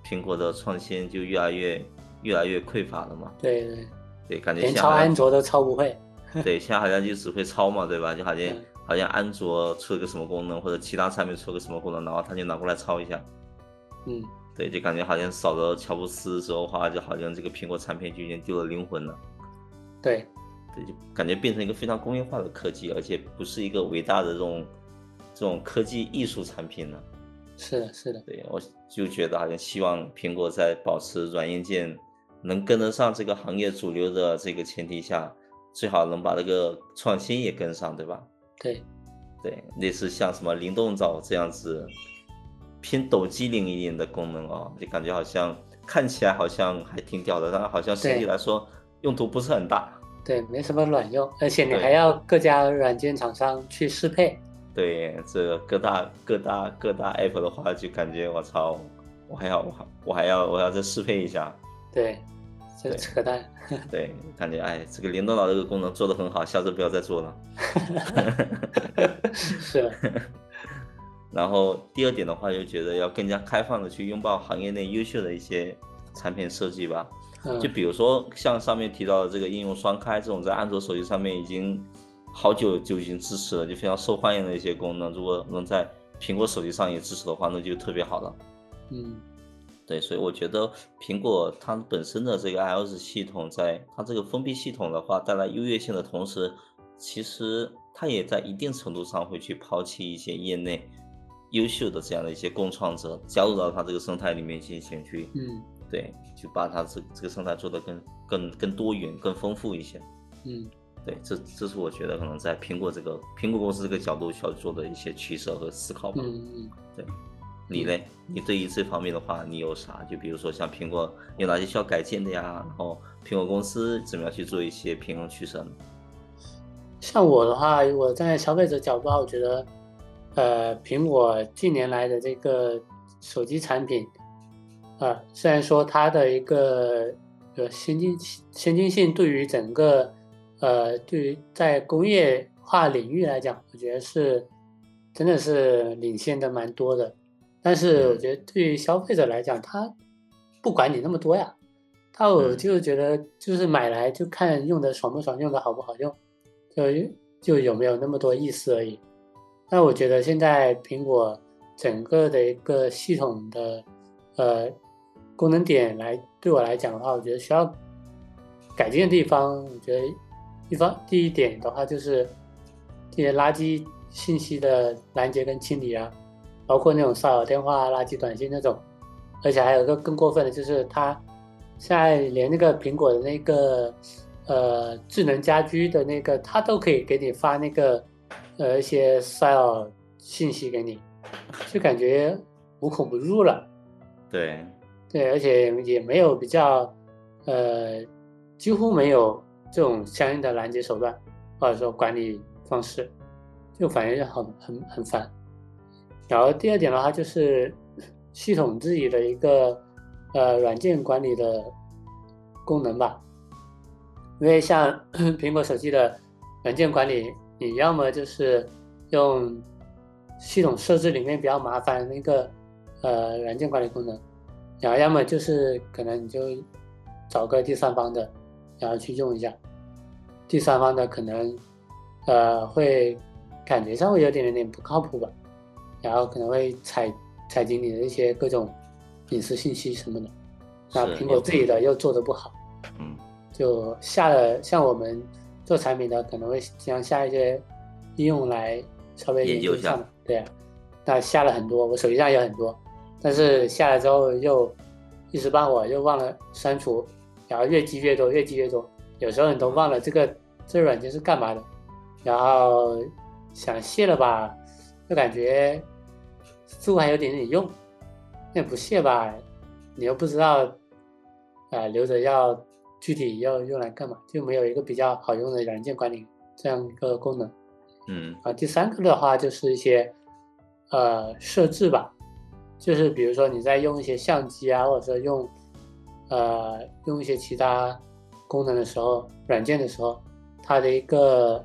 Speaker 2: 苹果的创新就越来越越来越匮乏了嘛，
Speaker 1: 对对
Speaker 2: 对，感觉
Speaker 1: 连抄安卓都抄不会，
Speaker 2: 对，现在好像就只会抄嘛，对吧？就好像好像安卓出了个什么功能或者其他产品出了个什么功能，然后他就拿过来抄一下，
Speaker 1: 嗯，
Speaker 2: 对，就感觉好像少了乔布斯之后的话，就好像这个苹果产品就已经丢了灵魂了，
Speaker 1: 对。
Speaker 2: 就感觉变成一个非常工业化的科技，而且不是一个伟大的这种这种科技艺术产品了。
Speaker 1: 是的，是的，
Speaker 2: 对，我就觉得好像希望苹果在保持软硬件能跟得上这个行业主流的这个前提下，最好能把这个创新也跟上，对吧？
Speaker 1: 对，
Speaker 2: 对，类似像什么灵动岛这样子偏抖机灵一点的功能哦，就感觉好像看起来好像还挺屌的，但好像实际来说用途不是很大。
Speaker 1: 对，没什么卵用，而且你还要各家软件厂商去适配。
Speaker 2: 对，这各大各大各大 app 的话，就感觉我操，我还要我还我还要我要再适配一下。
Speaker 1: 对，扯淡。
Speaker 2: 对，感觉哎，这个灵动岛这个功能做得很好，下次不要再做了。
Speaker 1: 是的，
Speaker 2: 然后第二点的话，就觉得要更加开放的去拥抱行业内优秀的一些产品设计吧。
Speaker 1: 嗯，
Speaker 2: 就比如说像上面提到的这个应用双开这种，在安卓手机上面已经好久就已经支持了，就非常受欢迎的一些功能，如果能在苹果手机上也支持的话，那就特别好了。
Speaker 1: 嗯
Speaker 2: 对，所以我觉得苹果它本身的这个 iOS 系统，在它这个封闭系统的话带来优越性的同时，其实它也在一定程度上会去抛弃一些业内优秀的这样的一些共创者，加入到它这个生态里面进行去，
Speaker 1: 嗯
Speaker 2: 对，去把它这这个生态做得更更更多元、更丰富一些。
Speaker 1: 嗯
Speaker 2: 对，这这是我觉得可能在苹果这个苹果公司这个角度需要做的一些取舍和思考吧。
Speaker 1: 嗯嗯，
Speaker 2: 对，你嘞？你对于这方面的话，你有啥？就比如说像苹果有哪些需要改进的呀？然后苹果公司怎么样去做一些平衡取舍呢？
Speaker 1: 像我的话，我站在消费者角度啊，我觉得，呃，苹果近年来的这个手机产品，啊、虽然说它的一个呃先进先进性对于整个呃对于在工业化领域来讲，我觉得是真的是领先的蛮多的。但是我觉得对于消费者来讲，他不管你那么多呀，他我
Speaker 2: 嗯
Speaker 1: 就觉得就是买来就看用的爽不爽，用的好不好用。就就有没有那么多意思而已。那我觉得现在苹果整个的一个系统的呃功能点来对我来讲的话，我觉得需要改进的地方，我觉得一方第一点的话就是这些垃圾信息的拦截跟清理啊，包括那种骚扰电话、垃圾短信那种，而且还有一个更过分的就是它现在连那个苹果的那个呃智能家居的那个，它都可以给你发那个呃一些骚扰信息给你，就感觉无孔不入了。
Speaker 2: 对，
Speaker 1: 对，而且也没有比较呃几乎没有这种相应的拦截手段或者说管理方式，就反正很很很烦。然后第二点的话就是系统自己的一个呃软件管理的功能吧，因为像 苹果手机的软件管理，你要么就是用系统设置里面比较麻烦的那个呃软件管理功能，然后要么就是可能你就找个第三方的，然后去用一下，第三方的可能呃会感觉上会有点点不靠谱吧，然后可能会采采集你的一些各种隐私信息什么的，那
Speaker 2: 是
Speaker 1: 苹果自己的又做的不好。
Speaker 2: 嗯，
Speaker 1: 就下了像我们做产品的可能会经常下一些应用来稍微
Speaker 2: 研究一下
Speaker 1: 嘛，对啊，那下了很多，我手机上也有很多，但是下了之后又一时半会儿又忘了删除，然后越积越多，越积越多，有时候你都忘了这个这个软件是干嘛的，然后想卸了吧，又感觉似乎还有点点用，那不卸吧，你又不知道，啊、留着要具体要用来干嘛，就没有一个比较好用的软件管理这样一个功能。
Speaker 2: 嗯。
Speaker 1: 啊，第三个的话就是一些呃设置吧，就是比如说你在用一些相机啊，或者说用呃用一些其他功能的时候，软件的时候，它的一个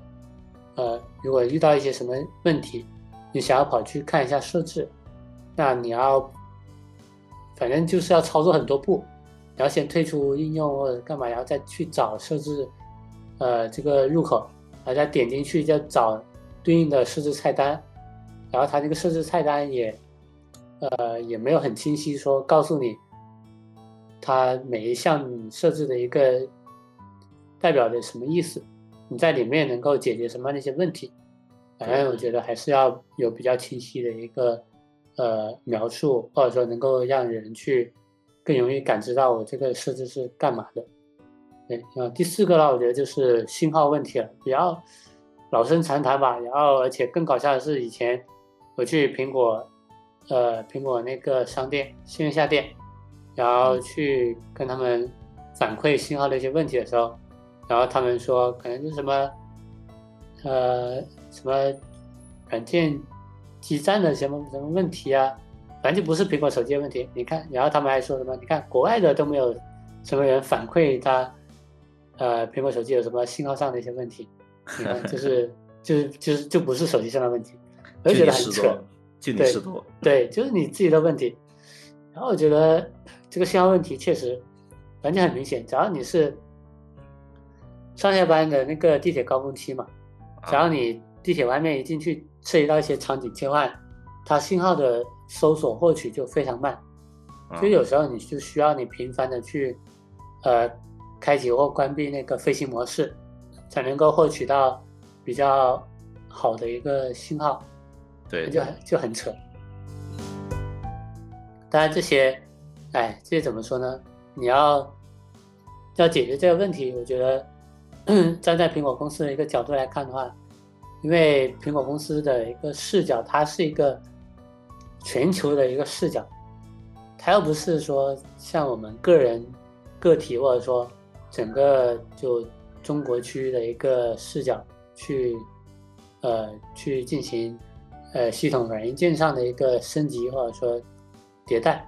Speaker 1: 呃如果遇到一些什么问题，你想要跑去看一下设置，那你要反正就是要操作很多步，你要先退出应用或者干嘛，然后再去找设置呃这个入口。然后再点进去再找对应的设置菜单，然后它这个设置菜单也呃也没有很清晰说告诉你它每一项你设置的一个代表的什么意思，你在里面能够解决什么样的一些问题。反正我觉得还是要有比较清晰的一个呃描述，或者说能够让人去更容易感知到我这个设置是干嘛的。对，然后第四个呢，我觉得就是信号问题了，比较老生常谈吧。然后而且更搞笑的是，以前我去苹果，呃，苹果那个商店线下店，然后去跟他们反馈信号的一些问题的时候，然后他们说可能是什么，呃，什么软件基站的什么什么问题啊，反正就不是苹果手机的问题。你看，然后他们还说什么？你看国外的都没有什么人反馈他。呃，苹果手机有什么信号上的一些问题？你看，就是 就是就是就不是手机上的问题，我就觉得很扯。
Speaker 2: 就你失多，
Speaker 1: 对，就是你自己的问题。然后我觉得这个信号问题确实反正很明显，只要你是上下班的那个地铁高峰期嘛，只要你地铁外面一进去涉及到一些场景切换，它信号的搜索获取就非常慢，所以有时候你就需要你频繁的去呃。开启或关闭那个飞行模式，才能够获取到比较好的一个信号。
Speaker 2: 对，
Speaker 1: 就很就很扯。当然这些，哎，这些怎么说呢？你要要解决这个问题，我觉得 站在苹果公司的一个角度来看的话，因为苹果公司的一个视角，它是一个全球的一个视角，它又不是说像我们个人个体或者说。整个就中国区域的一个视角去，呃，去进行呃系统软硬件上的一个升级或者说迭代。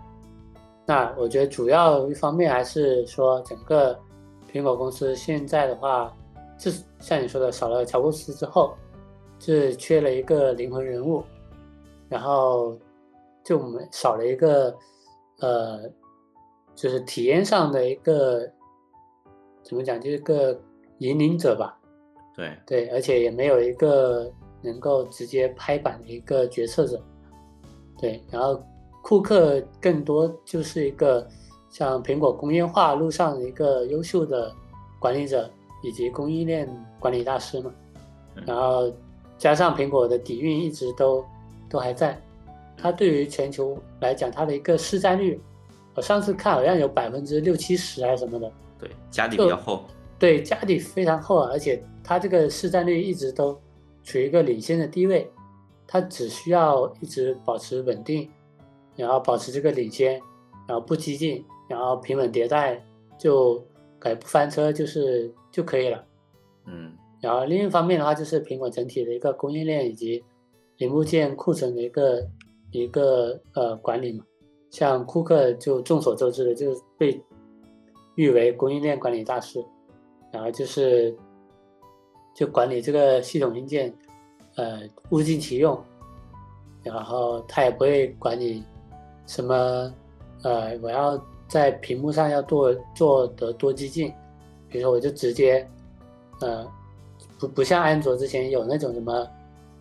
Speaker 1: 那我觉得主要一方面还是说整个苹果公司现在的话，这像你说的少了乔布斯之后，是缺了一个灵魂人物，然后就没少了一个呃，就是体验上的一个。怎么讲？就是个引领者吧，
Speaker 2: 对
Speaker 1: 对，而且也没有一个能够直接拍板的一个决策者，对。然后库克更多就是一个像苹果工业化路上的一个优秀的管理者以及供应链管理大师嘛。然后加上苹果的底蕴一直都都还在，它对于全球来讲，它的一个市占率，我上次看好像有百分之六七十还是什么的。
Speaker 2: 对，家底比较厚。
Speaker 1: 对，家底非常厚啊，而且它这个市占率一直都处于一个领先的地位，它只需要一直保持稳定，然后保持这个领先，然后不激进，然后平稳迭代，就改不翻车就是就可以了。
Speaker 2: 嗯，
Speaker 1: 然后另一方面的话，就是苹果整体的一个供应链以及零部件库存的一个一个呃管理嘛，像库克就众所周知的，就是被。誉为供应链管理大师，然后就是就管理这个系统硬件，呃，物尽其用，然后他也不会管你什么，呃，我要在屏幕上要做做得多激进，比如说我就直接，呃，不不像安卓之前有那种什么，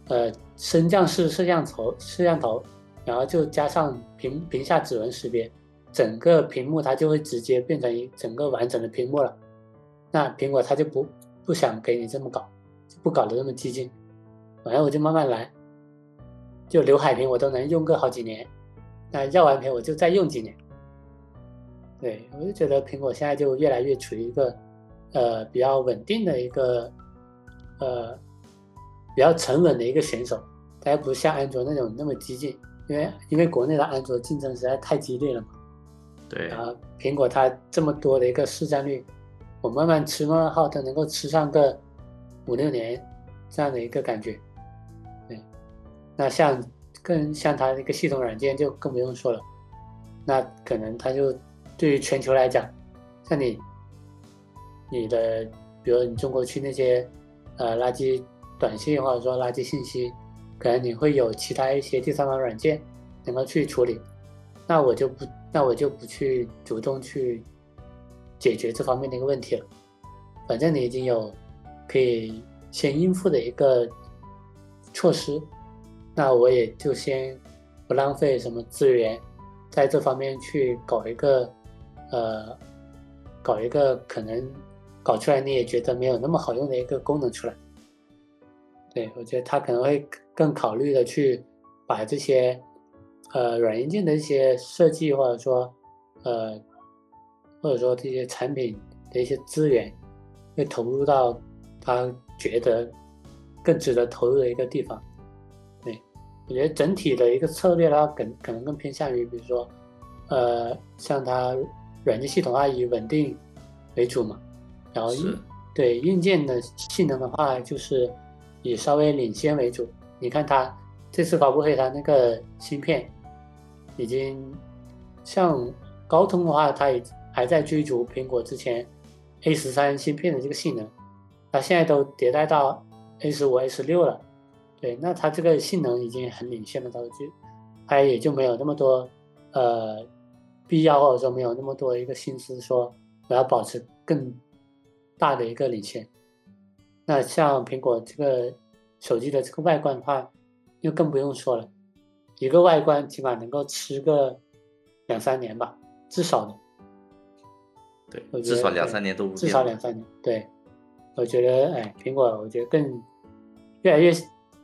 Speaker 1: 呃，升降式摄像头摄像头，然后就加上屏屏下指纹识别。整个屏幕它就会直接变成一整个完整的屏幕了，那苹果它就不不想给你这么搞，就不搞得那么激进，反正我就慢慢来，就刘海屏我都能用个好几年，那绕完屏我就再用几年，对我就觉得苹果现在就越来越处于一个呃比较稳定的一个呃比较沉稳的一个选手，它不像安卓那种那么激进，因为因为国内的安卓竞争实在太激烈了嘛。
Speaker 2: 对
Speaker 1: 啊，苹果它这么多的一个市占率，我慢慢吃慢慢耗，它能够吃上个五六年这样的一个感觉。对，那像更像它那个系统软件就更不用说了，那可能它就对于全球来讲，像你你的，比如你中国区那些呃垃圾短信或者说垃圾信息，可能你会有其他一些第三方软件能够去处理，那我就不。那我就不去主动去解决这方面的一个问题了，反正你已经有可以先应付的一个措施，那我也就先不浪费什么资源在这方面去搞一个呃搞一个可能搞出来你也觉得没有那么好用的一个功能出来。对我觉得他可能会更考虑的去把这些呃软硬件的一些设计，或者说呃或者说这些产品的一些资源，会投入到他觉得更值得投入的一个地方。对我觉得整体的一个策略的话，可可能更偏向于，比如说呃像它软件系统啊以稳定为主嘛，然后
Speaker 2: 是
Speaker 1: 对硬件的性能的话，就是以稍微领先为主。你看它这次发布会，它那个芯片已经像高通的话，它也还在追逐苹果之前 A 十三芯片的这个性能，它现在都迭代到 A 十五、A 十六了。对，那它这个性能已经很领先了，它就它也就没有那么多呃必要，或者说没有那么多一个心思说我要保持更大的一个领先。那像苹果这个手机的这个外观的话，就更不用说了，一个外观起码能够吃个两三年吧，至少的。
Speaker 2: 对至少两三年都不
Speaker 1: 至少两三年。对，我觉得哎，苹果我觉得更越来越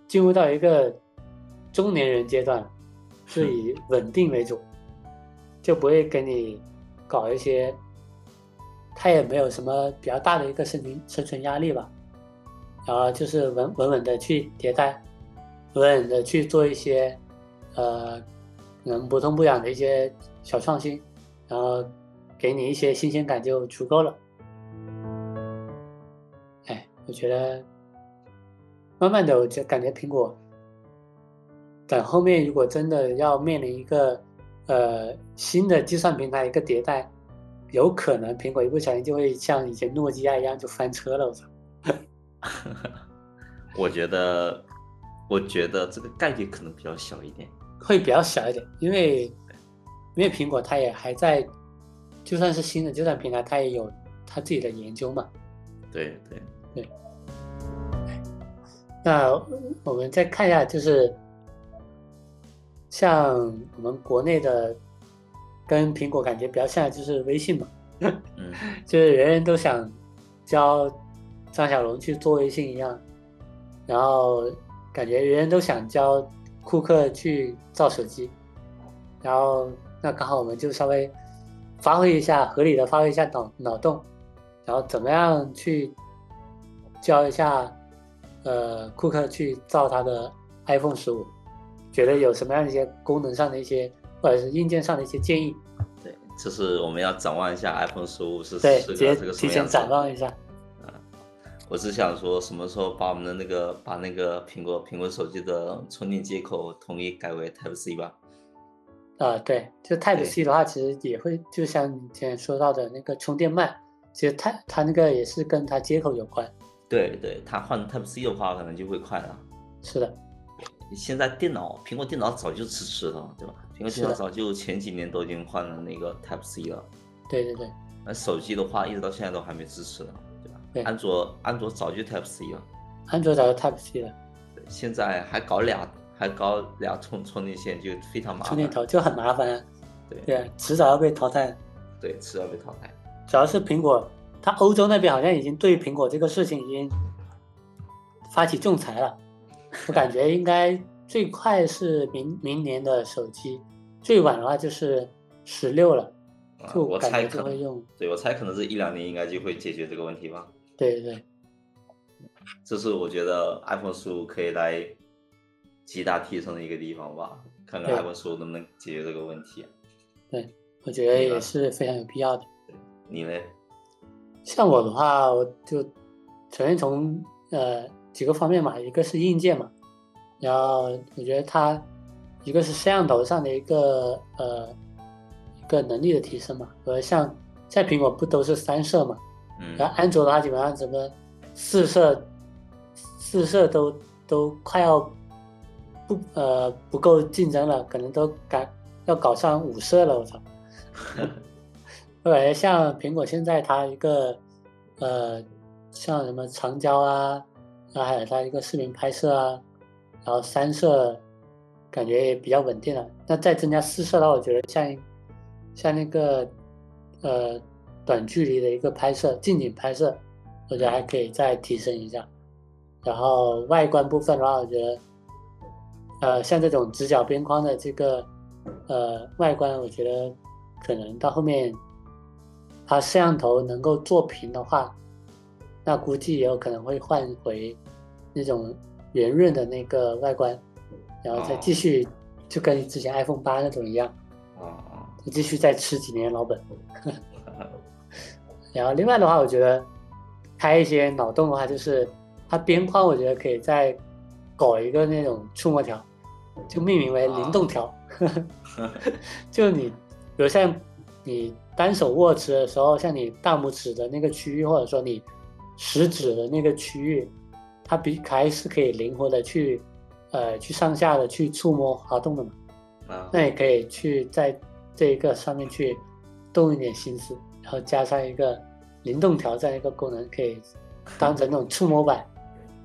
Speaker 1: 进入到一个中年人阶段，是以稳定为主，就不会给你搞一些，它也没有什么比较大的一个生存生存压力吧，然后就是稳稳稳的去迭代，稳稳的去做一些呃能不痛不痒的一些小创新，然后给你一些新鲜感就足够了。哎，我觉得慢慢的，我就感觉苹果等后面如果真的要面临一个呃新的计算平台一个迭代，有可能苹果一不小心就会像以前诺基亚一样就翻车了。我操！
Speaker 2: 我觉得，我觉得这个概率可能比较小一点。
Speaker 1: 会比较小一点，因为因为苹果它也还在，就算是新的计算平台，它也有它自己的研究嘛。
Speaker 2: 对对，
Speaker 1: 那我们再看一下，就是像我们国内的跟苹果感觉比较像，的就是微信嘛，
Speaker 2: 嗯，
Speaker 1: 就是人人都想教张小龙去做微信一样，然后感觉人人都想教库克去造手机，然后那刚好我们就稍微发挥一下，合理的发挥一下脑脑洞，然后怎么样去教一下呃库克去造他的 iPhone 十五，觉得有什么样的一些功能上的一些或者是硬件上的一些建议，
Speaker 2: 对，这是我们要展望一下 iPhone 十五是
Speaker 1: 对，
Speaker 2: 是
Speaker 1: 直接
Speaker 2: 个这个什
Speaker 1: 提前展望一下。
Speaker 2: 我只想说，什么时候把我们的那个把那个苹果苹果手机的充电接口统一改为 Type C 吧？
Speaker 1: 啊，对，就 Type C 的话，其实也会，就像你之前说到的那个充电慢，其实它它那个也是跟它接口有关。
Speaker 2: 对对，它换 Type C 的话，可能就会快了。
Speaker 1: 是的，
Speaker 2: 现在电脑，苹果电脑早就支持了，对吧？苹果
Speaker 1: 是的
Speaker 2: 电脑早就前几年都已经换了那个 Type C 了。
Speaker 1: 对对对，
Speaker 2: 那手机的话，一直到现在都还没支持呢，对吧？
Speaker 1: 对
Speaker 2: 安卓安卓早就 Type C 了，
Speaker 1: 安卓早就 Type C 了，
Speaker 2: 对，现在还搞俩还搞俩充充电线，就非常麻烦。
Speaker 1: 充电头就很麻烦啊。
Speaker 2: 对
Speaker 1: 对啊，迟早要被淘汰。
Speaker 2: 对，迟早被淘汰。
Speaker 1: 主要是苹果，它欧洲那边好像已经对苹果这个事情已经发起仲裁了。我感觉应该最快是明明年的手机，最晚的话就是十六了，
Speaker 2: 啊
Speaker 1: 就感觉
Speaker 2: 我猜可能，
Speaker 1: 就会用。
Speaker 2: 对我猜可能是一两年应该就会解决这个问题吧。
Speaker 1: 对对对，
Speaker 2: 这是我觉得 iPhone 十五可以来极大提升的一个地方吧，看看 iPhone 十五能不能解决这个问题。
Speaker 1: 对，我觉得也是非常有必要的。
Speaker 2: 你呢？
Speaker 1: 像我的话，我就首先从呃几个方面嘛，一个是硬件嘛，然后我觉得它一个是摄像头上的一个呃一个能力的提升嘛，和像现在苹果不都是三摄嘛，
Speaker 2: 嗯
Speaker 1: 然后安卓的话基本上整个四摄四摄都都快要不呃不够竞争了，可能都赶要搞上五摄了，我操！我感觉像苹果现在它一个呃，像什么长焦啊，然后还有它一个视频拍摄啊，然后三摄感觉也比较稳定了。那再增加四摄的话，我觉得像像那个呃短距离的一个拍摄、近景拍摄，我觉得还可以再提升一下。然后外观部分的话，我觉得呃像这种直角边框的这个呃外观，我觉得可能到后面它摄像头能够做平的话，那估计也有可能会换回那种圆润的那个外观，然后再继续就跟之前 iPhone 八那种一样，
Speaker 2: 啊啊，
Speaker 1: 就继续再吃几年老本。然后另外的话，我觉得开一些脑洞的话，就是它边框，我觉得可以再搞一个那种触摸条，就命名为灵动条。就你，比如像你单手握持的时候，像你大拇指的那个区域，或者说你食指的那个区域，它比还是可以灵活的去，呃，去上下的去触摸滑动的嘛。
Speaker 2: 啊，
Speaker 1: 那也可以去在这一个上面去动一点心思，然后加上一个灵动条这样一个功能，可以当成那种触摸板，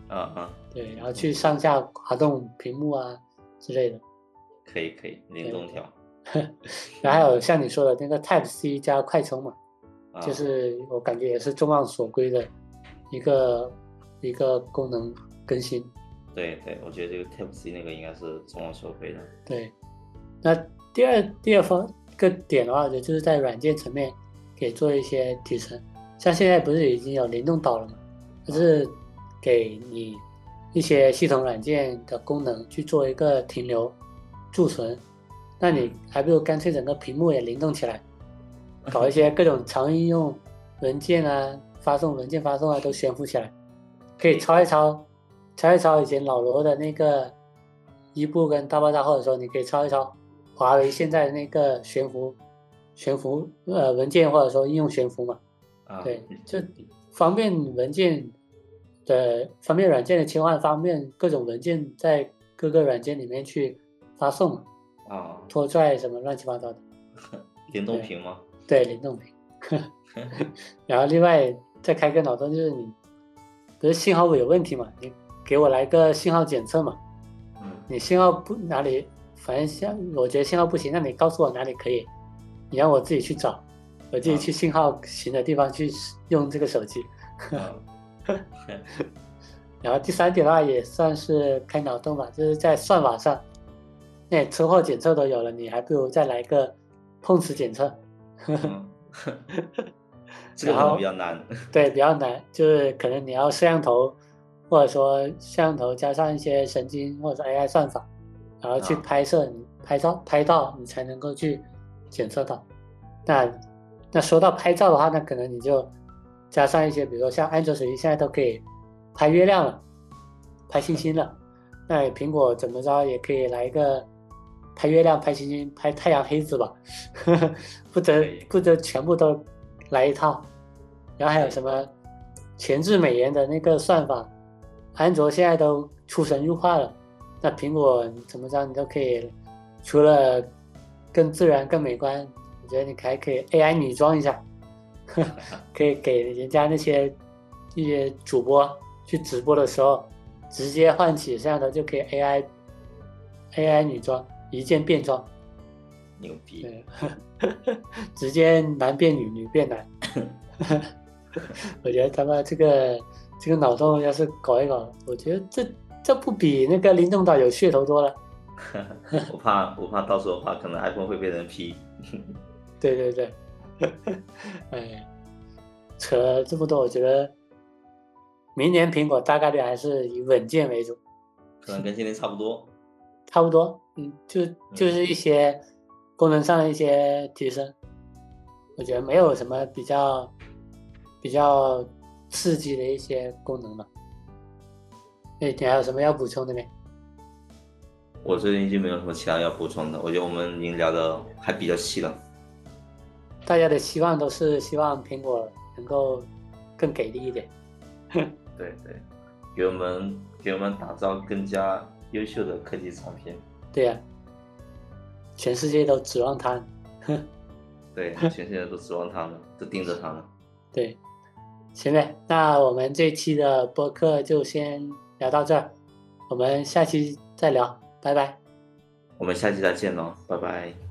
Speaker 2: 啊啊，
Speaker 1: 对，然后去上下滑动屏幕啊之类的。
Speaker 2: 可以可以，灵动条，
Speaker 1: 然后还有像你说的那个 Type C 加快充嘛，
Speaker 2: 啊。
Speaker 1: 就是我感觉也是众望所归的一个一个功能更新。
Speaker 2: 对对，我觉得这个 Type C 那个应该是众望所归的。
Speaker 1: 对，那第二第二方个点的话，我觉得就是在软件层面给做一些提升。像现在不是已经有灵动岛了嘛，它是给你一些系统软件的功能去做一个停留、贮存。那你还不如干脆整个屏幕也灵动起来，搞一些各种常应用文件啊、发送文件发送啊都悬浮起来，可以抄一抄，抄一抄以前老罗的那个一步跟大爆炸，或者说你可以抄一抄华为现在的那个悬浮悬浮呃文件或者说应用悬浮嘛，
Speaker 2: 啊，
Speaker 1: 对，就方便文件的方便软件的切换，方便各种文件在各个软件里面去发送嘛，
Speaker 2: 啊，
Speaker 1: 拖拽什么乱七八糟的。
Speaker 2: 联动屏吗？
Speaker 1: 对，联动屏。然后另外再开个脑洞，就是你不是信号有问题嘛？你给我来个信号检测嘛？
Speaker 2: 嗯
Speaker 1: 你信号不哪里，反正像我觉得信号不行，那你告诉我哪里可以，你让我自己去找，我自己去信号行的地方去用这个手机。
Speaker 2: 啊
Speaker 1: 然后第三点的话也算是开脑洞吧，就是在算法上，那车祸检测都有了，你还不如再来个碰瓷检测。
Speaker 2: 嗯这个可能比较难。
Speaker 1: 对，比较难，就是可能你要摄像头，或者说摄像头加上一些神经或者 AI 算法，然后去
Speaker 2: 啊
Speaker 1: 拍摄你拍照拍到，你才能够去检测到。那那说到拍照的话，那可能你就加上一些，比如说像安卓手机现在都可以拍月亮了，拍星星了，那苹果怎么着也可以来一个拍月亮、拍星星、拍太阳黑子吧，不得不得全部都来一套。然后还有什么前置美颜的那个算法，安卓现在都出神入化了，那苹果怎么着你都可以，除了更自然、更美观，我觉得你还可以 AI 女装一下，可以给人家那些一些主播去直播的时候，直接换起摄像头就可以 AI AI 女装，一键变装，
Speaker 2: 牛逼！
Speaker 1: 对，直接男变女，女变男。我觉得他妈这个这个脑洞要是搞一搞，我觉得这这不比那个灵动岛有噱头多了。
Speaker 2: 我怕我怕到时候的话，可能 iPhone 会被人批。
Speaker 1: 对 对对，哎，扯了这么多，我觉得明年苹果大概率还是以稳健为主，
Speaker 2: 可能跟今年差不多。
Speaker 1: 差不多，嗯，就就是一些功能上的一些提升，我觉得没有什么比较比较刺激的一些功能了。哎，你还有什么要补充的没？
Speaker 2: 我最近已经没有什么其他要补充的，我觉得我们已经聊的还比较细了。
Speaker 1: 大家的希望都是希望苹果能够更给力一点。
Speaker 2: 对对，给我们给我们打造更加优秀的科技产品。
Speaker 1: 对呀、全世界都指望它。
Speaker 2: 对，全世界都指望它们，都盯着它们。
Speaker 1: 对，行呗，那我们这期的播客就先聊到这儿，我们下期再聊，拜拜。
Speaker 2: 我们下期再见喽，拜拜。